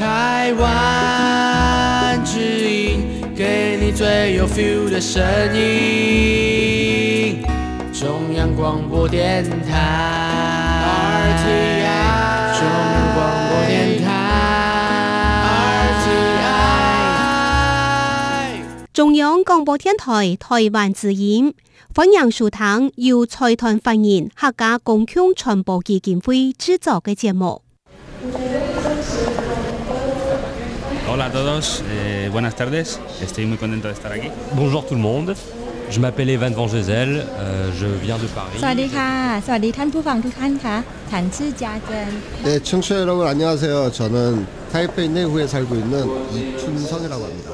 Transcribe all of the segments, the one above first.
台湾之音，给你最有 feel 的声音。中央广播电台。中央广播电台。中央广播电台台湾之音，欢迎收听由财团法人客家共享传播基金会制作的节目。Hola a todos, eh, buenas tardes. Estoy muy contento de estar aquí. Bonjour tout le monde. Je m'appelle Evan Van Gesel, euh, je viens de สวัส Paris. ดีค่ะ สวัสดีท่านผู้ฟังทุกท่านคะฉันชื่อจาเจน 네, 청취자 여러분 안녕하세요. 저는 타이페이 내후에 살고 있는 이춘성이라고 합니다.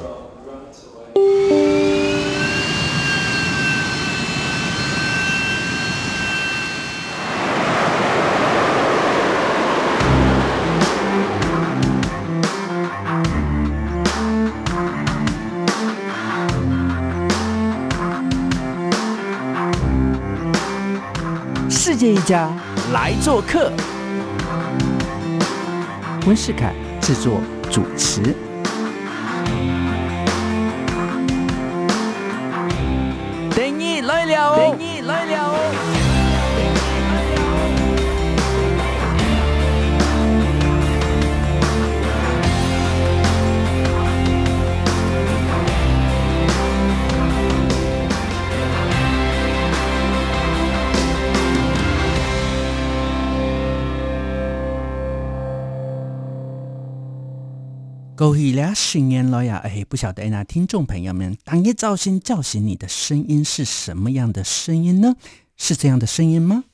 家来做客，温世凯制作主持。各位俩新年了呀！哎，不晓得那听众朋友们，当夜造星叫醒你的声音是什么样的声音呢？是这样的声音吗？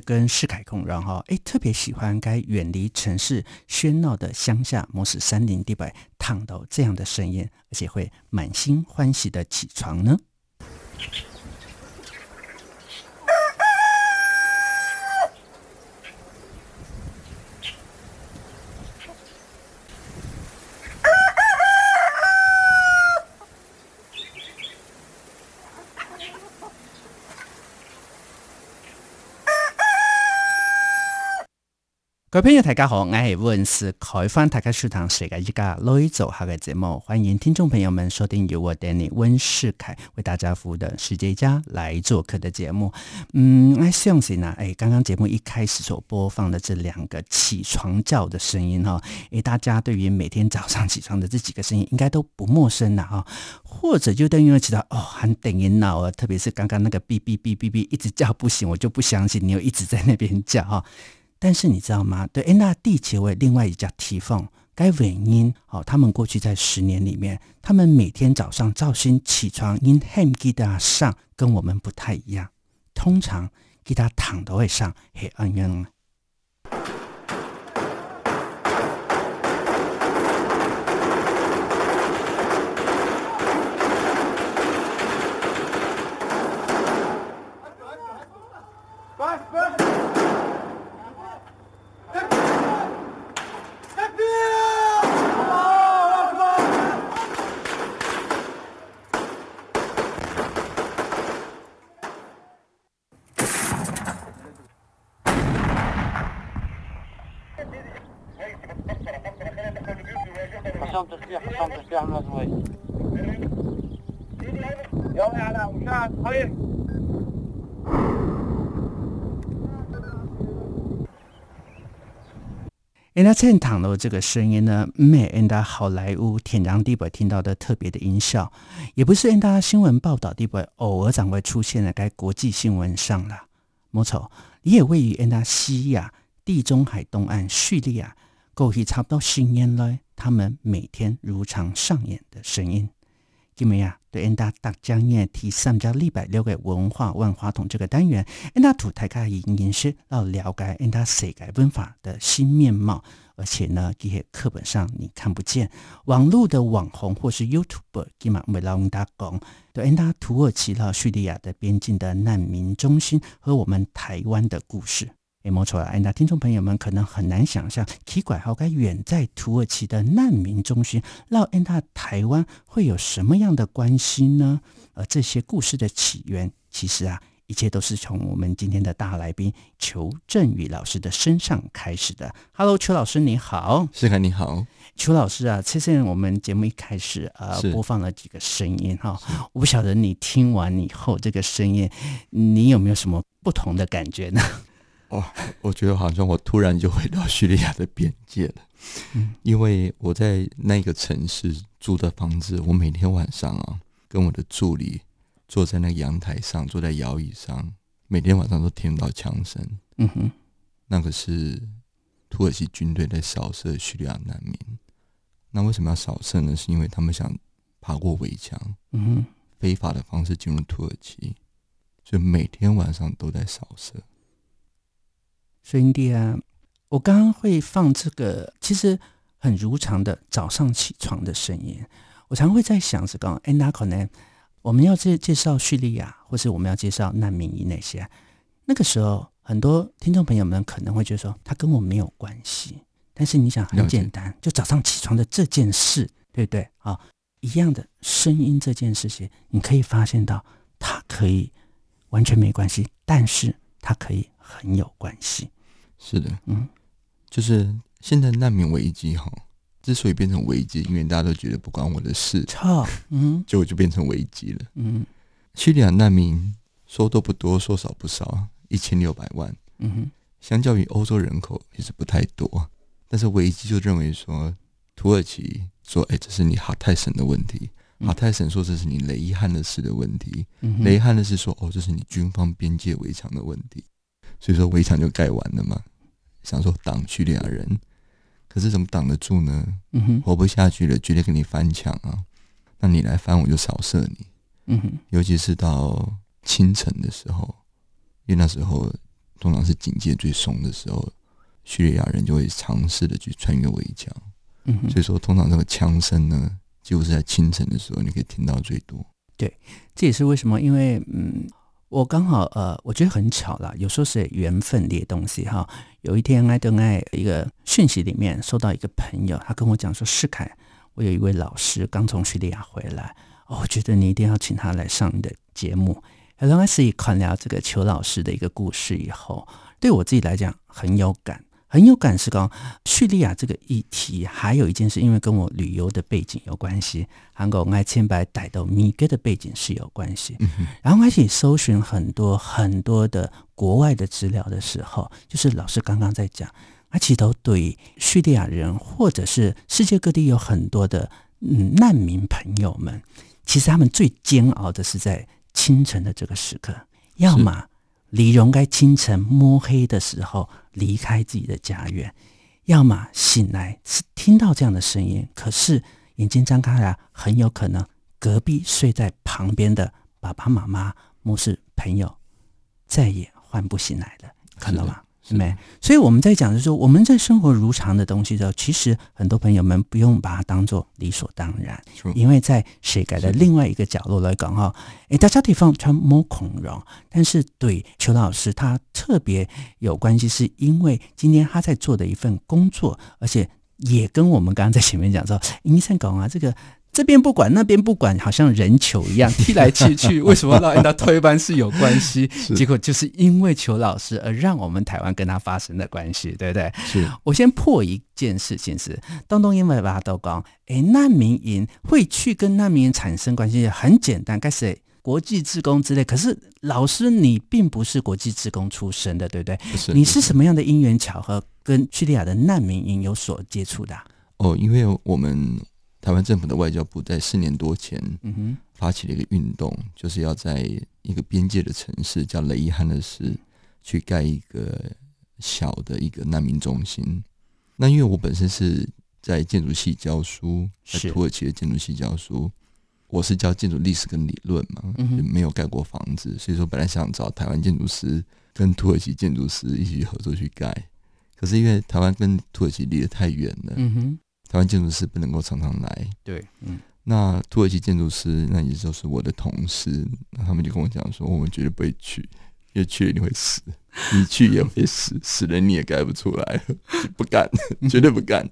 跟世凯共然后？哎，特别喜欢该远离城市喧闹的乡下，模式山林地摆，躺到这样的盛宴，而且会满心欢喜的起床呢？各位朋友，大家好，我是温世凯，欢迎大家收听世界一家来做客的节目。欢迎听众朋友们收听由我 Danny 温世凯为大家服务的世界家来做客的节目。嗯，我，相信呢，哎，刚刚节目一开始所播放的这两个起床叫的声音哈，哎，大家对于每天早上起床的这几个声音应该都不陌生了哈，或者就等于其他哦，很顶人闹啊，特别是刚刚那个哔哔哔哔哔一直叫不醒，我就不相信你又一直在那边叫哈。但是你知道吗？对，那地球为另外一家提凤该原因哦，他们过去在十年里面，他们每天早上造新起床，因 ham 记得上跟我们不太一样，通常给他躺都会上黑暗渊。哎，那现场的这个声音呢，没按到好莱坞天长地久听到的特别的音效，也不是按到新闻报道地步偶尔才会出现在该国际新闻上了。没错，也位于按到西亚、地中海东岸、叙利亚，过去差不多十年来，他们每天如常上演的声音。今日啊，对，恩达大江夜提三加礼拜六个文化万花筒这个单元，恩达图大家以认识到了解恩达世界文化的新面貌，而且呢，这些课本上你看不见，网络的网红或是 YouTuber，今嘛为老恩达讲，对，恩达土耳其到叙利亚的边境的难民中心和我们台湾的故事。诶，没错啊！那听众朋友们可能很难想象，奇怪，好该远在土耳其的难民中心，绕恩达台湾会有什么样的关系呢？而这些故事的起源，其实啊，一切都是从我们今天的大来宾裘振宇老师的身上开始的。Hello，裘老师你好，是凯你好，裘老师啊，之前我们节目一开始呃播放了几个声音哈，我不晓得你听完以后这个声音，你有没有什么不同的感觉呢？哇、哦，我觉得好像我突然就回到叙利亚的边界了，嗯，因为我在那个城市租的房子，我每天晚上啊，跟我的助理坐在那个阳台上，坐在摇椅上，每天晚上都听到枪声，嗯哼，那个是土耳其军队在扫射叙利亚难民。那为什么要扫射呢？是因为他们想爬过围墙，嗯哼，非法的方式进入土耳其，所以每天晚上都在扫射。所以弟啊，我刚刚会放这个，其实很如常的早上起床的声音。我常会在想，是刚哎，那可能我们要介介绍叙利亚，或是我们要介绍难民营那些，那个时候很多听众朋友们可能会觉得说，他跟我没有关系。但是你想，很简单，就早上起床的这件事，对不对？啊，一样的声音这件事情，你可以发现到，它可以完全没关系，但是它可以很有关系。是的，嗯，就是现在难民危机哈，之所以变成危机，因为大家都觉得不关我的事，操，嗯，结果就变成危机了，嗯，叙利亚难民说多不多，说少不少，一千六百万，嗯哼，相较于欧洲人口其实不太多，但是危机就认为说，土耳其说，哎，这是你哈泰省的问题，嗯、哈泰省说这是你雷伊汉的事的问题，嗯、雷伊汉的是说，哦，这是你军方边界围墙的问题。所以说围墙就盖完了嘛，想说挡叙利亚人，可是怎么挡得住呢？嗯哼，活不下去了，绝对跟你翻墙啊！那你来翻，我就扫射你。嗯哼，尤其是到清晨的时候，因为那时候通常是警戒最松的时候，叙利亚人就会尝试的去穿越围墙。嗯哼，所以说通常这个枪声呢，几乎是在清晨的时候你可以听到最多。对，这也是为什么，因为嗯。我刚好呃，我觉得很巧啦，有时候是缘分这些东西哈。有一天，爱登爱一个讯息里面收到一个朋友，他跟我讲说：“世凯，我有一位老师刚从叙利亚回来，哦，我觉得你一定要请他来上你的节目。”然后开始看聊这个邱老师的一个故事以后，对我自己来讲很有感。很有感是讲叙利亚这个议题，还有一件事，因为跟我旅游的背景有关系，韩国爱千百带到米格的背景是有关系。嗯、然后开始搜寻很多很多的国外的资料的时候，就是老师刚刚在讲，阿奇都对叙利亚人或者是世界各地有很多的嗯难民朋友们，其实他们最煎熬的是在清晨的这个时刻，要么。李荣该清晨摸黑的时候离开自己的家园，要么醒来是听到这样的声音，可是眼睛张开了，很有可能隔壁睡在旁边的爸爸妈妈、牧师朋友再也唤不醒来了，看到吗？没，所以我们在讲的时候，我们在生活如常的东西的时候，其实很多朋友们不用把它当做理所当然，因为在世界的另外一个角落来讲哈，诶，大家地方穿摸孔融，但是对邱老师他特别有关系，是因为今天他在做的一份工作，而且也跟我们刚刚在前面讲说，医生讲啊，这个。这边不管，那边不管，好像人球一样 踢来踢去。为什么老人家推班是有关系？结果就是因为裘老师而让我们台湾跟他发生的关系，对不对？是我先破一件事情是，东东因为把他都讲，哎，难民营会去跟难民营产生关系，很简单，该是国际志工之类。可是老师你并不是国际志工出身的，对不对？不是，你是什么样的因缘巧合跟叙利亚的难民营有所接触的？哦，因为我们。台湾政府的外交部在四年多前，发起了一个运动，就是要在一个边界的城市叫雷伊汉勒市去盖一个小的一个难民中心。那因为我本身是在建筑系教书，在土耳其的建筑系教书，我是教建筑历史跟理论嘛，嗯、就没有盖过房子，所以说本来想找台湾建筑师跟土耳其建筑师一起合作去盖，可是因为台湾跟土耳其离得太远了，嗯哼，台湾建筑师不能够常常来，对，嗯，那土耳其建筑师那也就是我的同事，那他们就跟我讲说，我们绝对不会去，因为去了你会死，你去也会死，死了你也盖不出来，不干，绝对不干。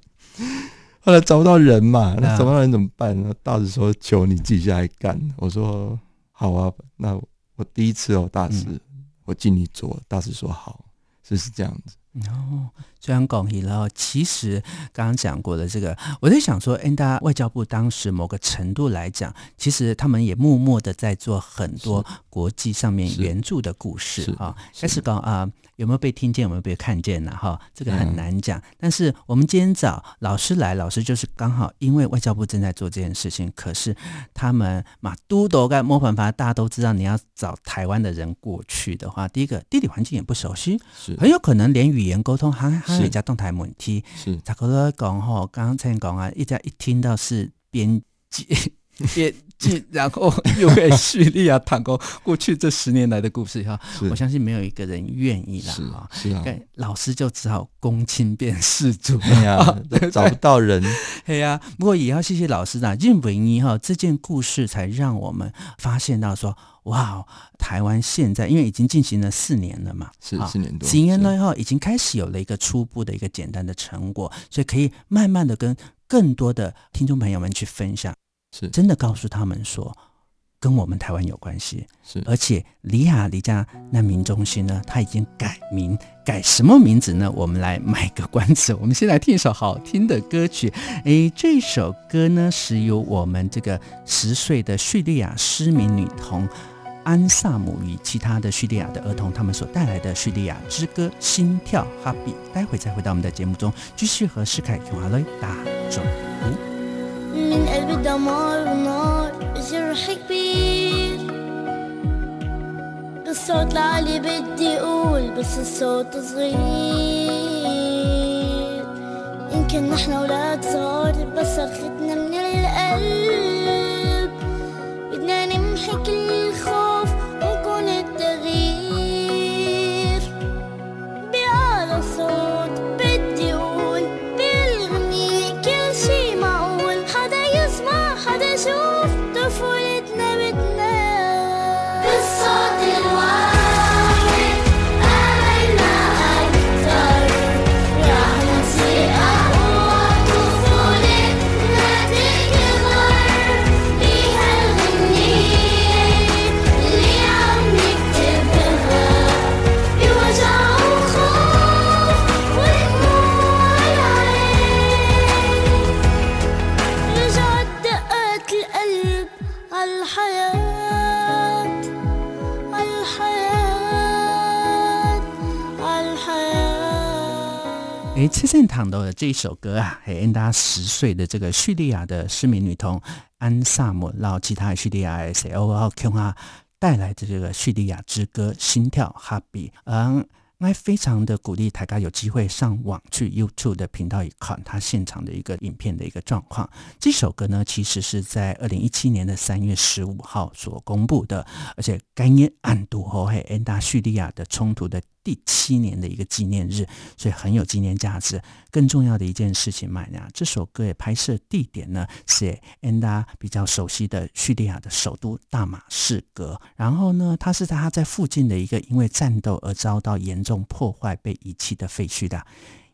后来找不到人嘛，那找不到人怎么办呢？大师说：“求你自己下来干。”我说：“好啊，那我第一次哦，大师，嗯、我尽力做。”大师说：“好。”就是这样子。哦，虽然讲起了，其实刚刚讲过的这个，我在想说，恩达外交部当时某个程度来讲，其实他们也默默的在做很多国际上面援助的故事啊。开始讲啊。有没有被听见？有没有被看见呢？哈，这个很难讲。嗯、但是我们今天找老师来，老师就是刚好因为外交部正在做这件事情，可是他们嘛，都都该摸办法，大家都知道，你要找台湾的人过去的话，第一个地理环境也不熟悉，是很有可能连语言沟通还还有一家动态问题。是，差不多讲吼，刚刚才讲啊，一家一听到是边 界边。然后又给叙利亚谈过过去这十年来的故事哈，我相信没有一个人愿意了哈。是啊，老师就只好公亲变事主。哎呀，找不到人。哎呀，不过也要谢谢老师呢，因为哈这件故事才让我们发现到说，哇，台湾现在因为已经进行了四年了嘛，是四年多，几年了以后已经开始有了一个初步的一个简单的成果，所以可以慢慢的跟更多的听众朋友们去分享。是真的告诉他们说，跟我们台湾有关系。是，而且里亚离家难民中心呢，它已经改名，改什么名字呢？我们来卖个关子。我们先来听一首好听的歌曲。诶，这首歌呢是由我们这个十岁的叙利亚失明女童安萨姆与其他的叙利亚的儿童他们所带来的叙利亚之歌《心跳哈比》。待会再回到我们的节目中，继续和世凯琼阿雷打招呼。من قلب دمار ونار جرح كبير. بالصوت العالي بدي أقول بس الصوت صغير. يمكن نحن ولاد صغار بس صرختنا من القلب. بدنا نمحي كل 七线堂的这一首歌啊，嘿，恩达十岁的这个叙利亚的失明女童安萨姆，然后其他叙利亚 S O O Q 啊带来的这个叙利亚之歌《心跳 Happy》，嗯，那非常的鼓励大家有机会上网去 YouTube 的频道一看他现场的一个影片的一个状况。这首歌呢，其实是在二零一七年的三月十五号所公布的，而且甘耶暗度和嘿安达叙利亚的冲突的第七年的一个纪念日，所以很有纪念价值。更重要的一件事情嘛呀，这首歌的拍摄地点呢是安达比较熟悉的叙利亚的首都大马士革，然后呢，它是在他在附近的一个因为战斗而遭到严重破坏被遗弃的废墟的，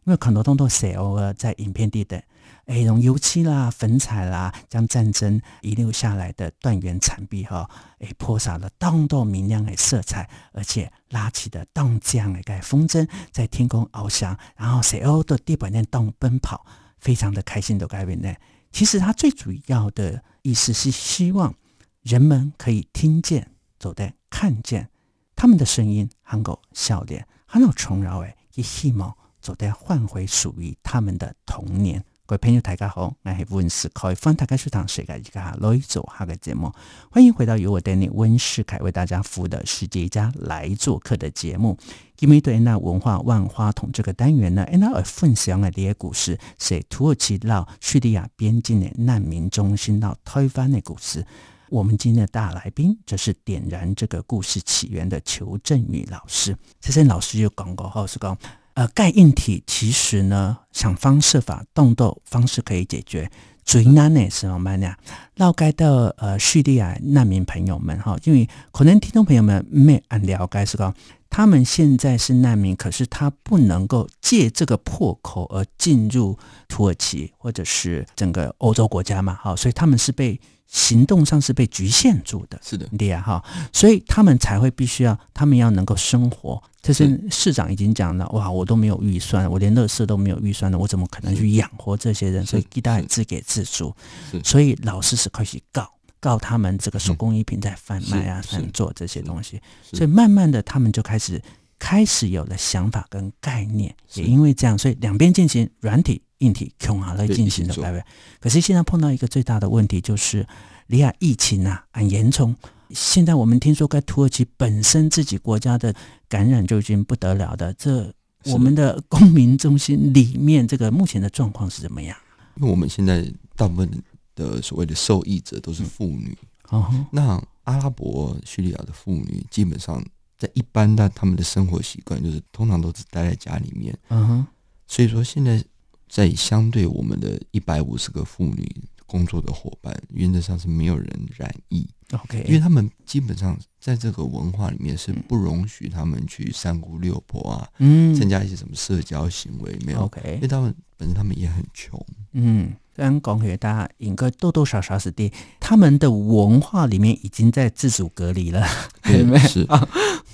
因为很多东西写偶尔在影片里的，哎，用油漆啦、粉彩啦，将战争遗留下来的断垣残壁哈，哎，泼洒了当多明亮的色彩，而且拉起的当这样的个风筝在天空翱翔，然后写偶的地板上动奔跑，非常的开心的改变呢。其实他最主要的意思是希望人们可以听见、走在看见他们的声音，含狗笑脸。很有重要诶，也希望走在换回属于他们的童年。各位朋友，大家好，我是温世凯，欢迎大家收听世界一家来做客的节目。欢迎回到由我带领温世凯为大家服务的世界一家来做客的节目。今天对那文化万花筒这个单元呢，那而分享的这些故事是土耳其到叙利亚边境的难民中心到推翻的故事。我们今天的大来宾，则是点燃这个故事起源的裘振宇老师。这些老师又讲过后是讲，呃，盖硬体其实呢，想方设法动斗方式可以解决。最难的是什么呢？绕盖的呃叙利亚难民朋友们哈，因为可能听众朋友们没很了解是讲，他们现在是难民，可是他不能够借这个破口而进入土耳其或者是整个欧洲国家嘛，哈，所以他们是被。行动上是被局限住的，是的，对呀，哈，所以他们才会必须要，他们要能够生活。这是市长已经讲了，哇，我都没有预算，我连乐事都没有预算了，我怎么可能去养活这些人？所以，大家自给自足。所以，老师是可以告告他们这个手工艺品在贩卖啊，贩做这些东西。所以，慢慢的，他们就开始开始有了想法跟概念。也因为这样，所以两边进行软体。硬体穷啊来进行的，对不对？可是现在碰到一个最大的问题，就是利亚疫情啊很严重。现在我们听说，该土耳其本身自己国家的感染就已经不得了的。这我们的公民中心里面，这个目前的状况是怎么样？因为我们现在大部分的所谓的受益者都是妇女。哦、嗯，那阿拉伯叙利亚的妇女基本上在一般的他们的生活习惯，就是通常都是待在家里面。嗯哼，所以说现在。在相对我们的一百五十个妇女工作的伙伴，原则上是没有人染疫。OK，因为他们基本上在这个文化里面是不容许他们去三姑六婆啊，嗯，参加一些什么社交行为没有？OK，因为他们本身他们也很穷。嗯，虽然讲给大家应该多多少少是的，他们的文化里面已经在自主隔离了。对，是。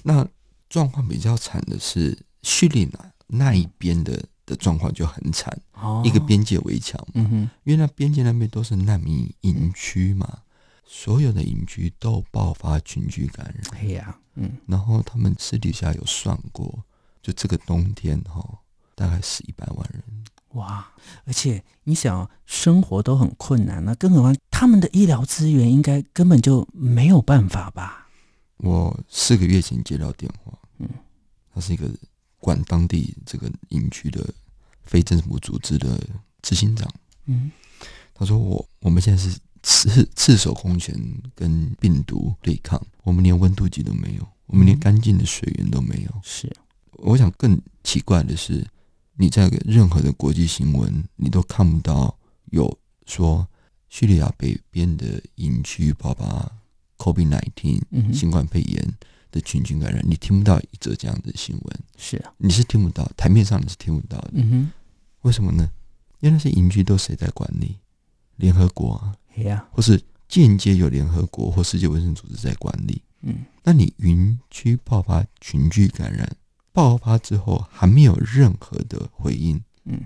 那状况比较惨的是叙利亚那一边的。的状况就很惨，哦、一个边界围墙嘛，嗯、哼因为那边界那边都是难民营区嘛，所有的营区都爆发群聚感染。哎呀，嗯，然后他们私底下有算过，就这个冬天哈、哦，大概死一百万人。哇！而且你想，生活都很困难，那更何况他们的医疗资源应该根本就没有办法吧？我四个月前接到电话，嗯，他是一个。管当地这个营区的非政府组织的执行长，嗯，他说我我们现在是赤赤手空拳跟病毒对抗，我们连温度计都没有，我们连干净的水源都没有。是，我想更奇怪的是，你在任何的国际新闻，你都看不到有说叙利亚北边的营区爆发 COVID-19 新冠肺炎。的群群感染，你听不到一则这样的新闻，是啊，你是听不到，台面上你是听不到的。嗯哼，为什么呢？因为那些营区都谁在管理？联合国啊，或是间接有联合国或世界卫生组织在管理。嗯，那你云区爆发群聚感染，爆发之后还没有任何的回应，嗯，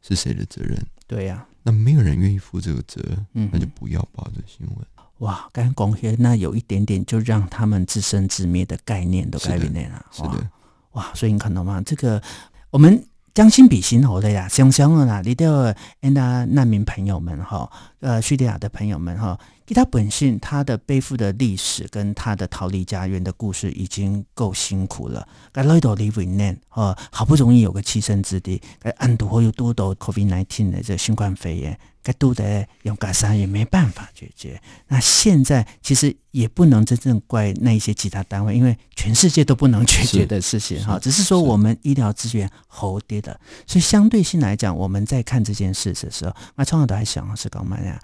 是谁的责任？对呀，那没有人愿意负这个责任，嗯，那就不要报这个新闻。哇，刚刚讲那有一点点就让他们自生自灭的概念都改变了，是的，哇，所以你看到吗？这个我们将心比心好的呀，想想了啦，你的那难民朋友们哈，呃，叙利亚的朋友们哈，其他本性他的背负的历史跟他的逃离家园的故事已经够辛苦了，该来到里为难哦，好不容易有个栖身之地，该安度或有多到 COVID-19 的这新冠肺炎。该都得用改善也没办法解决。那现在其实也不能真正怪那一些其他单位，因为全世界都不能解决的事情哈。只是说我们医疗资源好低的，所以相对性来讲，我们在看这件事的时候，那从小都还想是干嘛呀？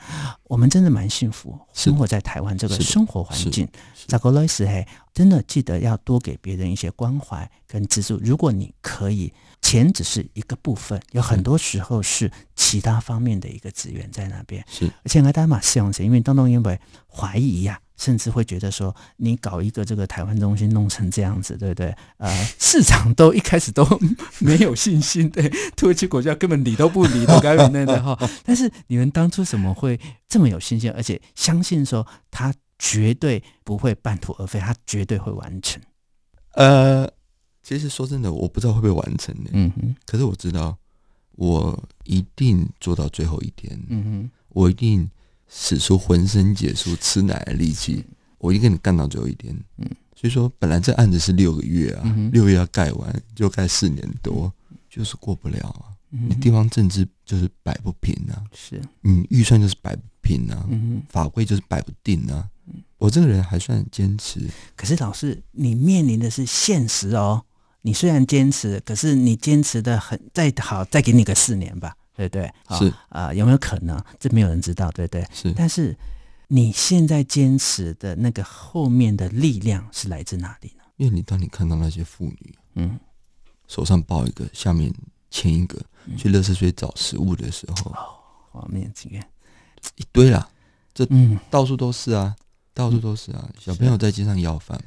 我们真的蛮幸福，生活在台湾这个生活环境。在国内时嘿，真的记得要多给别人一些关怀跟资助。如果你可以。钱只是一个部分，有很多时候是其他方面的一个资源在那边。是，而且还大家希望是，因为当中因为怀疑呀、啊，甚至会觉得说，你搞一个这个台湾中心弄成这样子，对不对？呃，市场都一开始都没有信心，对，土耳其国家根本理都不理，都该那的哈。但是你们当初怎么会这么有信心，而且相信说他绝对不会半途而废，他绝对会完成？呃。其实说真的，我不知道会不会完成的。嗯哼。可是我知道，我一定做到最后一天。嗯哼。我一定使出浑身解数、吃奶的力气，我一定跟你干到最后一天。嗯。所以说，本来这案子是六个月啊，六月要盖完，就盖四年多，就是过不了啊。你地方政治就是摆不平啊。是。你，预算就是摆不平啊。嗯。法规就是摆不定啊。我这个人还算坚持。可是老师，你面临的是现实哦。你虽然坚持，可是你坚持的很再好，再给你个四年吧，对不对？是啊、呃，有没有可能？这没有人知道，对不对？是。但是你现在坚持的那个后面的力量是来自哪里呢？因为你当你看到那些妇女，嗯，手上抱一个，下面牵一个，嗯、去垃圾堆找食物的时候，画面这个一堆啦，这嗯，到处都是啊，到处都是啊，嗯、小朋友在街上要饭，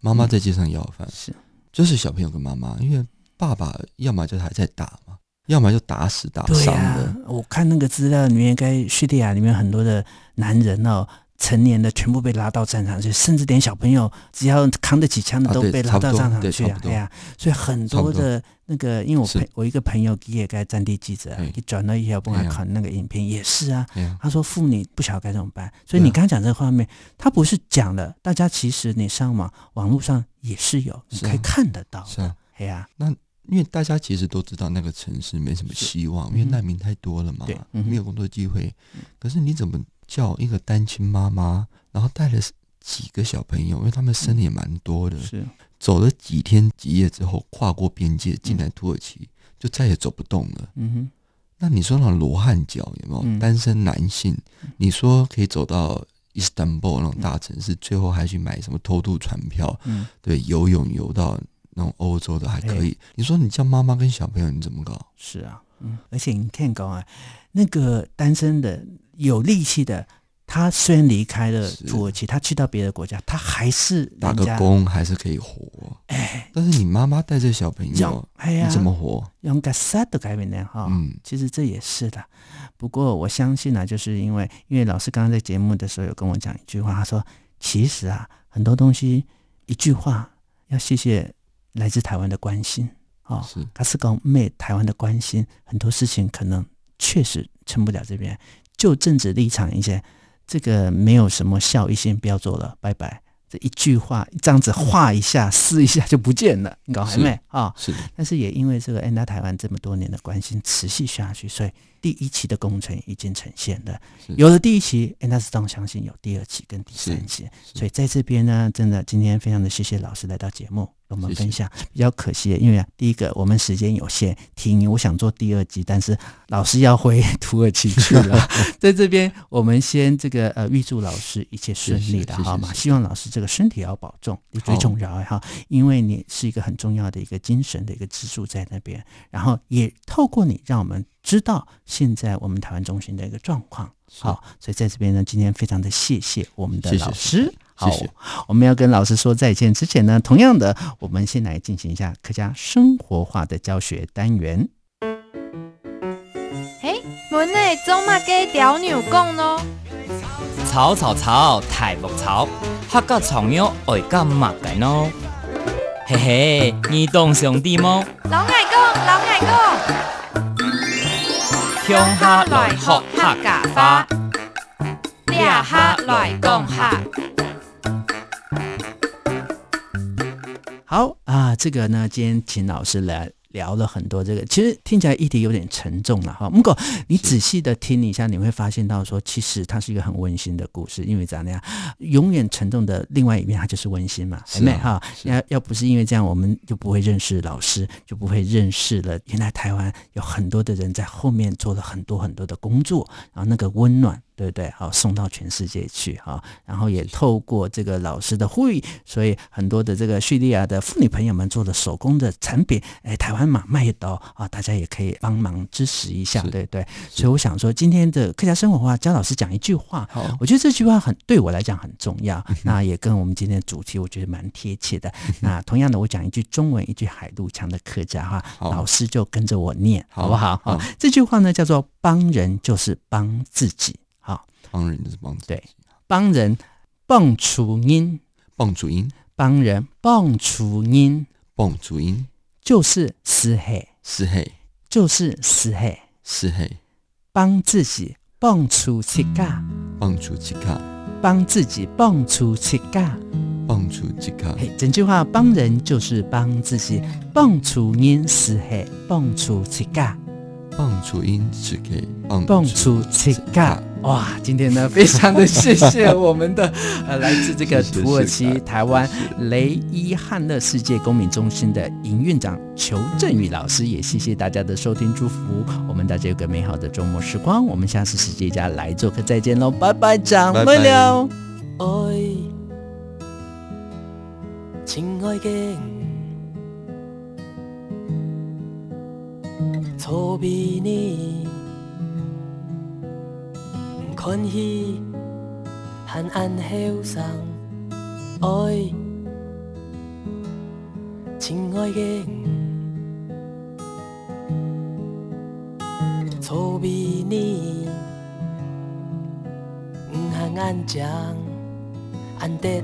妈妈在街上要饭，是。就是小朋友跟妈妈，因为爸爸要么就还在打嘛，要么就打死打伤的。啊、我看那个资料里面，该叙利亚里面很多的男人哦，成年的全部被拉到战场去，甚至连小朋友只要扛得起枪的都被拉到战场去啊！哎呀、啊，所以很多的那个，因为我朋我一个朋友也该战地记者，一转到一条公海看那个影片也是啊。他说妇女不晓得该怎么办，所以你刚刚讲这个画面，他不是讲了，大家其实你上网网络上。也是有，你可以看得到。是啊，哎呀、啊，那因为大家其实都知道那个城市没什么希望，因为难民太多了嘛，嗯、没有工作机会。可是你怎么叫一个单亲妈妈，然后带了几个小朋友，因为他们生的也蛮多的，是走了几天几夜之后，跨过边界进来土耳其，嗯、就再也走不动了。嗯哼，那你说那罗汉脚有没有？嗯、单身男性，你说可以走到？伊斯坦布尔那种大城市，最后还去买什么偷渡船票？嗯，对，游泳游到那种欧洲的还可以。你说你叫妈妈跟小朋友，你怎么搞？是啊，嗯，而且你看，讲啊，那个单身的有力气的。他虽然离开了土耳其，他去到别的国家，他还是打个工，还是可以活。哎，但是你妈妈带着小朋友，哎呀，你怎么活？用个啥都改变的哈。嗯，其实这也是的。不过我相信呢，就是因为因为老师刚刚在节目的时候有跟我讲一句话，他说：“其实啊，很多东西一句话要谢谢来自台湾的关心啊。是，他是讲妹台湾的关心，很多事情可能确实撑不了这边，就政治立场一些。”这个没有什么效益性，不要做了，拜拜。这一句话，这样子画一下，撕一下就不见了，你搞还没啊？是。但是也因为这个 ENDA 台湾这么多年的关心持续下去，所以第一期的工程已经呈现了。有了第一期，ENDA 自动相信有第二期跟第三期。所以在这边呢，真的今天非常的谢谢老师来到节目跟。我们分享比较可惜的，因为啊，第一个我们时间有限，听我想做第二集，但是老师要回土耳其去了，在这边我们先这个呃预祝老师一切顺利的好吗？希望老师这个身体要保重，你最重要哈，因为你是一个很重要的一个精神的一个支柱在那边，然后也透过你让我们知道现在我们台湾中心的一个状况。好，所以在这边呢，今天非常的谢谢我们的老师。谢谢好，谢谢。我们要跟老师说再见之前呢，同样的，我们先来进行一下客家生活化的教学单元。嘿，门内总嘛给屌牛讲咯。草草草，太木草，客家常用爱干嘛个喏？嘿嘿，你懂兄弟么？老爱讲，老爱讲。乡下来学客家话，嗲下来讲下。好啊，这个呢，今天请老师来聊了很多这个，其实听起来议题有点沉重了哈。你仔细的听一下，你会发现到说，其实它是一个很温馨的故事，因为怎样，永远沉重的另外一面，它就是温馨嘛，对不哈？要要不是因为这样，我们就不会认识老师，就不会认识了原来台湾有很多的人在后面做了很多很多的工作，然后那个温暖。对不对？好，送到全世界去哈，然后也透过这个老师的呼吁，所以很多的这个叙利亚的妇女朋友们做的手工的产品，哎，台湾嘛卖到啊，大家也可以帮忙支持一下，对不对？所以我想说，今天的客家生活化，焦老师讲一句话，我觉得这句话很对我来讲很重要，那也跟我们今天的主题我觉得蛮贴切的。那同样的，我讲一句中文，一句海陆腔的客家话，老师就跟着我念，好不好？好，这句话呢叫做“帮人就是帮自己”。帮人就是帮自己，对，帮人帮助因，帮助因，帮人帮助因，帮助因，就是死黑，死黑，就是死黑，死黑，帮自己帮助自家，帮助自家，帮自己帮助自家，帮助自家。嘿，整句话，帮人就是帮自己，蹦出音是黑，帮助自家，帮助因是黑，帮助自家。哇，今天呢，非常的谢谢我们的 呃，来自这个土耳其台湾雷伊汉勒世界公民中心的营运长裘振宇老师，也谢谢大家的收听祝福，我们大家有个美好的周末时光，我们下次世界家来做客再见喽，拜拜，长不了。爱，亲爱的，错别你。欢喜和安后生爱，亲爱的，错别你，和安将安得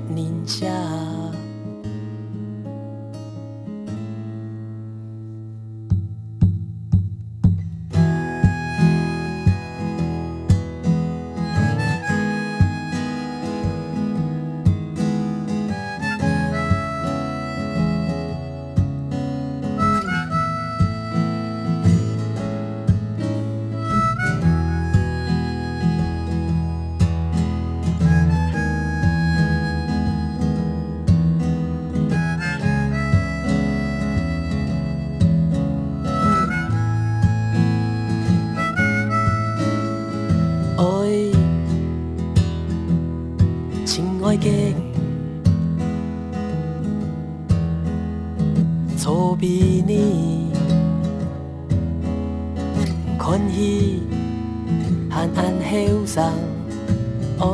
爱，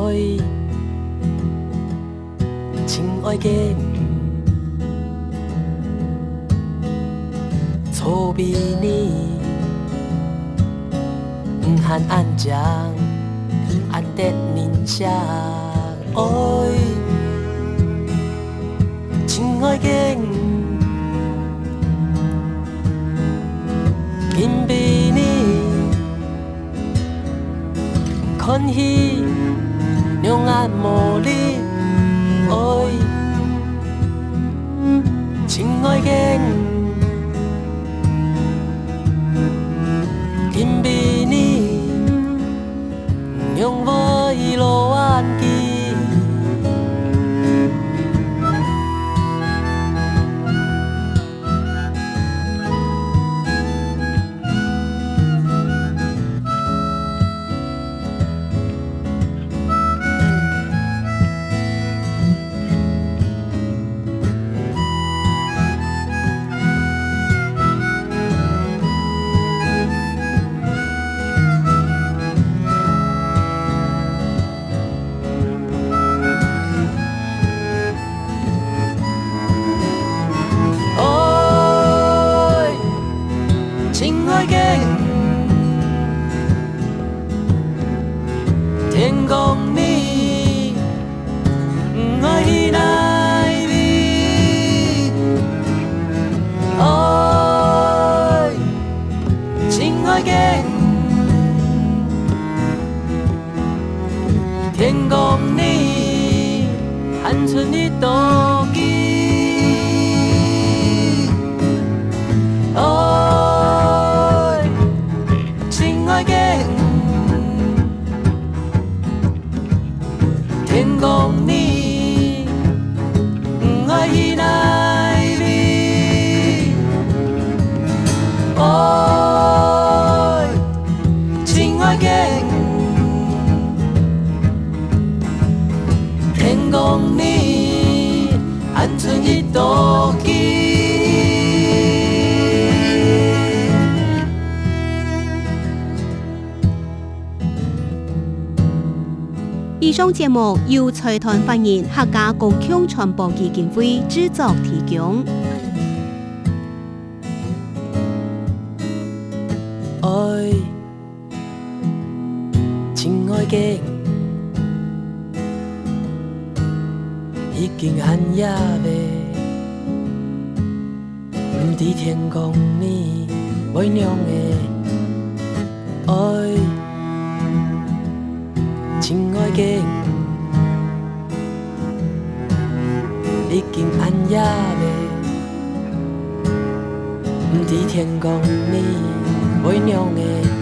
亲爱的，错比你，不限安静，安得宁夏。爱。欢喜，两眼无力，爱，亲爱的，紧比你，让我。天公，你。本节目由财团法人客家共享传播基金会制作提供。爱，亲爱的，已经很夜了，唔知天公你为娘的爱，亲爱的。已经暗夜了，不知天公你为娘的。